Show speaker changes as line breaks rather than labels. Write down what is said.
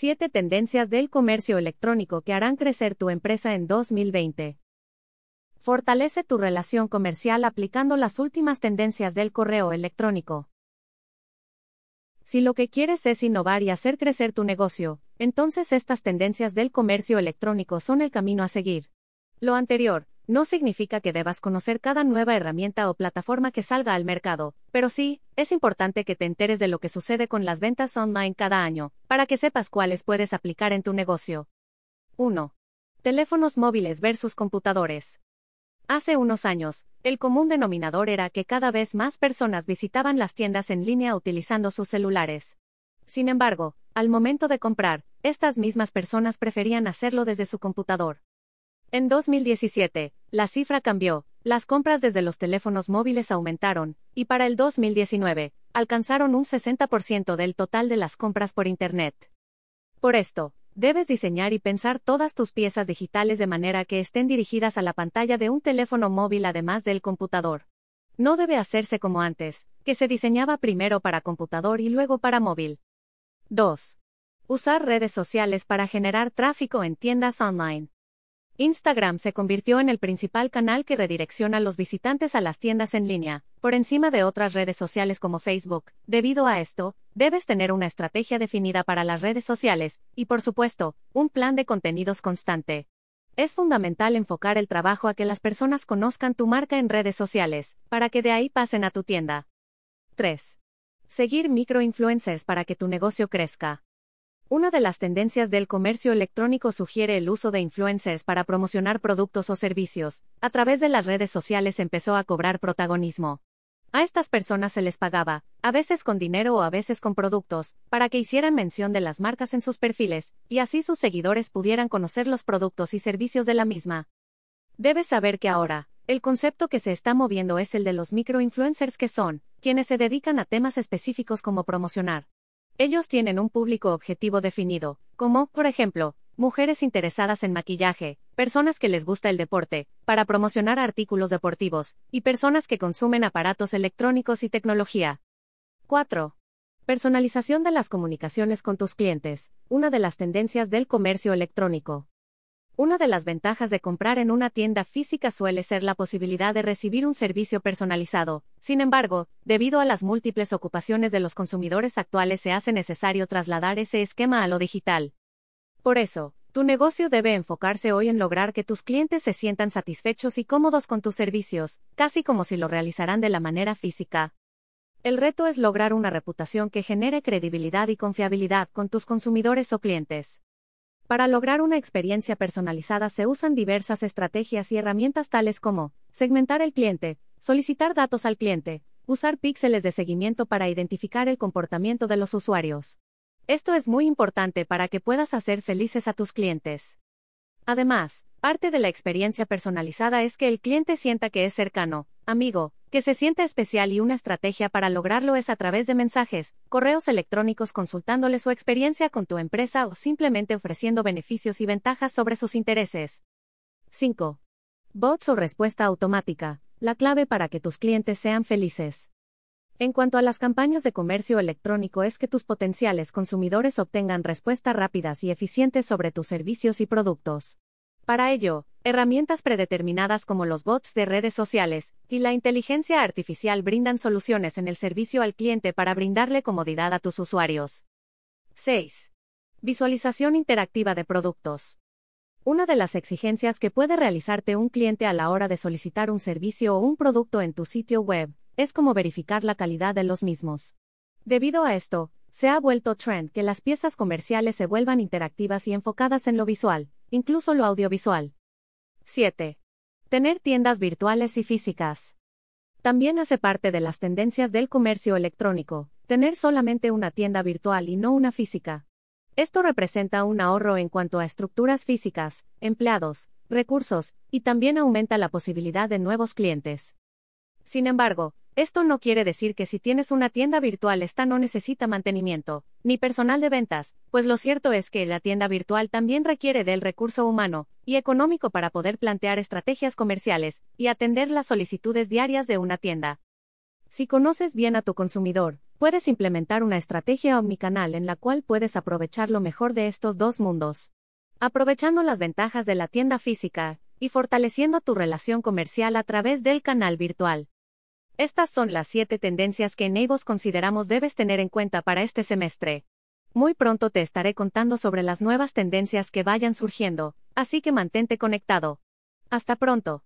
7 tendencias del comercio electrónico que harán crecer tu empresa en 2020. Fortalece tu relación comercial aplicando las últimas tendencias del correo electrónico. Si lo que quieres es innovar y hacer crecer tu negocio, entonces estas tendencias del comercio electrónico son el camino a seguir. Lo anterior, no significa que debas conocer cada nueva herramienta o plataforma que salga al mercado, pero sí, es importante que te enteres de lo que sucede con las ventas online cada año, para que sepas cuáles puedes aplicar en tu negocio. 1. Teléfonos móviles versus computadores. Hace unos años, el común denominador era que cada vez más personas visitaban las tiendas en línea utilizando sus celulares. Sin embargo, al momento de comprar, estas mismas personas preferían hacerlo desde su computador. En 2017, la cifra cambió, las compras desde los teléfonos móviles aumentaron, y para el 2019, alcanzaron un 60% del total de las compras por Internet. Por esto, Debes diseñar y pensar todas tus piezas digitales de manera que estén dirigidas a la pantalla de un teléfono móvil además del computador. No debe hacerse como antes, que se diseñaba primero para computador y luego para móvil. 2. Usar redes sociales para generar tráfico en tiendas online. Instagram se convirtió en el principal canal que redirecciona a los visitantes a las tiendas en línea, por encima de otras redes sociales como Facebook. Debido a esto, debes tener una estrategia definida para las redes sociales, y por supuesto, un plan de contenidos constante. Es fundamental enfocar el trabajo a que las personas conozcan tu marca en redes sociales, para que de ahí pasen a tu tienda. 3. Seguir microinfluencers para que tu negocio crezca. Una de las tendencias del comercio electrónico sugiere el uso de influencers para promocionar productos o servicios. A través de las redes sociales empezó a cobrar protagonismo. A estas personas se les pagaba, a veces con dinero o a veces con productos, para que hicieran mención de las marcas en sus perfiles, y así sus seguidores pudieran conocer los productos y servicios de la misma. Debes saber que ahora, el concepto que se está moviendo es el de los microinfluencers que son, quienes se dedican a temas específicos como promocionar, ellos tienen un público objetivo definido, como, por ejemplo, mujeres interesadas en maquillaje, personas que les gusta el deporte, para promocionar artículos deportivos, y personas que consumen aparatos electrónicos y tecnología. 4. Personalización de las comunicaciones con tus clientes, una de las tendencias del comercio electrónico. Una de las ventajas de comprar en una tienda física suele ser la posibilidad de recibir un servicio personalizado. Sin embargo, debido a las múltiples ocupaciones de los consumidores actuales se hace necesario trasladar ese esquema a lo digital. Por eso, tu negocio debe enfocarse hoy en lograr que tus clientes se sientan satisfechos y cómodos con tus servicios, casi como si lo realizaran de la manera física. El reto es lograr una reputación que genere credibilidad y confiabilidad con tus consumidores o clientes. Para lograr una experiencia personalizada se usan diversas estrategias y herramientas tales como segmentar el cliente, solicitar datos al cliente, usar píxeles de seguimiento para identificar el comportamiento de los usuarios. Esto es muy importante para que puedas hacer felices a tus clientes. Además, parte de la experiencia personalizada es que el cliente sienta que es cercano, amigo, que se siente especial y una estrategia para lograrlo es a través de mensajes, correos electrónicos consultándole su experiencia con tu empresa o simplemente ofreciendo beneficios y ventajas sobre sus intereses. 5. Bots o respuesta automática, la clave para que tus clientes sean felices. En cuanto a las campañas de comercio electrónico es que tus potenciales consumidores obtengan respuestas rápidas y eficientes sobre tus servicios y productos. Para ello, herramientas predeterminadas como los bots de redes sociales y la inteligencia artificial brindan soluciones en el servicio al cliente para brindarle comodidad a tus usuarios. 6. Visualización interactiva de productos. Una de las exigencias que puede realizarte un cliente a la hora de solicitar un servicio o un producto en tu sitio web es como verificar la calidad de los mismos. Debido a esto, se ha vuelto trend que las piezas comerciales se vuelvan interactivas y enfocadas en lo visual, incluso lo audiovisual. 7. Tener tiendas virtuales y físicas. También hace parte de las tendencias del comercio electrónico, tener solamente una tienda virtual y no una física. Esto representa un ahorro en cuanto a estructuras físicas, empleados, recursos, y también aumenta la posibilidad de nuevos clientes. Sin embargo, esto no quiere decir que si tienes una tienda virtual esta no necesita mantenimiento, ni personal de ventas, pues lo cierto es que la tienda virtual también requiere del recurso humano y económico para poder plantear estrategias comerciales y atender las solicitudes diarias de una tienda. Si conoces bien a tu consumidor, Puedes implementar una estrategia omnicanal en la cual puedes aprovechar lo mejor de estos dos mundos. Aprovechando las ventajas de la tienda física y fortaleciendo tu relación comercial a través del canal virtual. Estas son las siete tendencias que en consideramos debes tener en cuenta para este semestre. Muy pronto te estaré contando sobre las nuevas tendencias que vayan surgiendo, así que mantente conectado. Hasta pronto.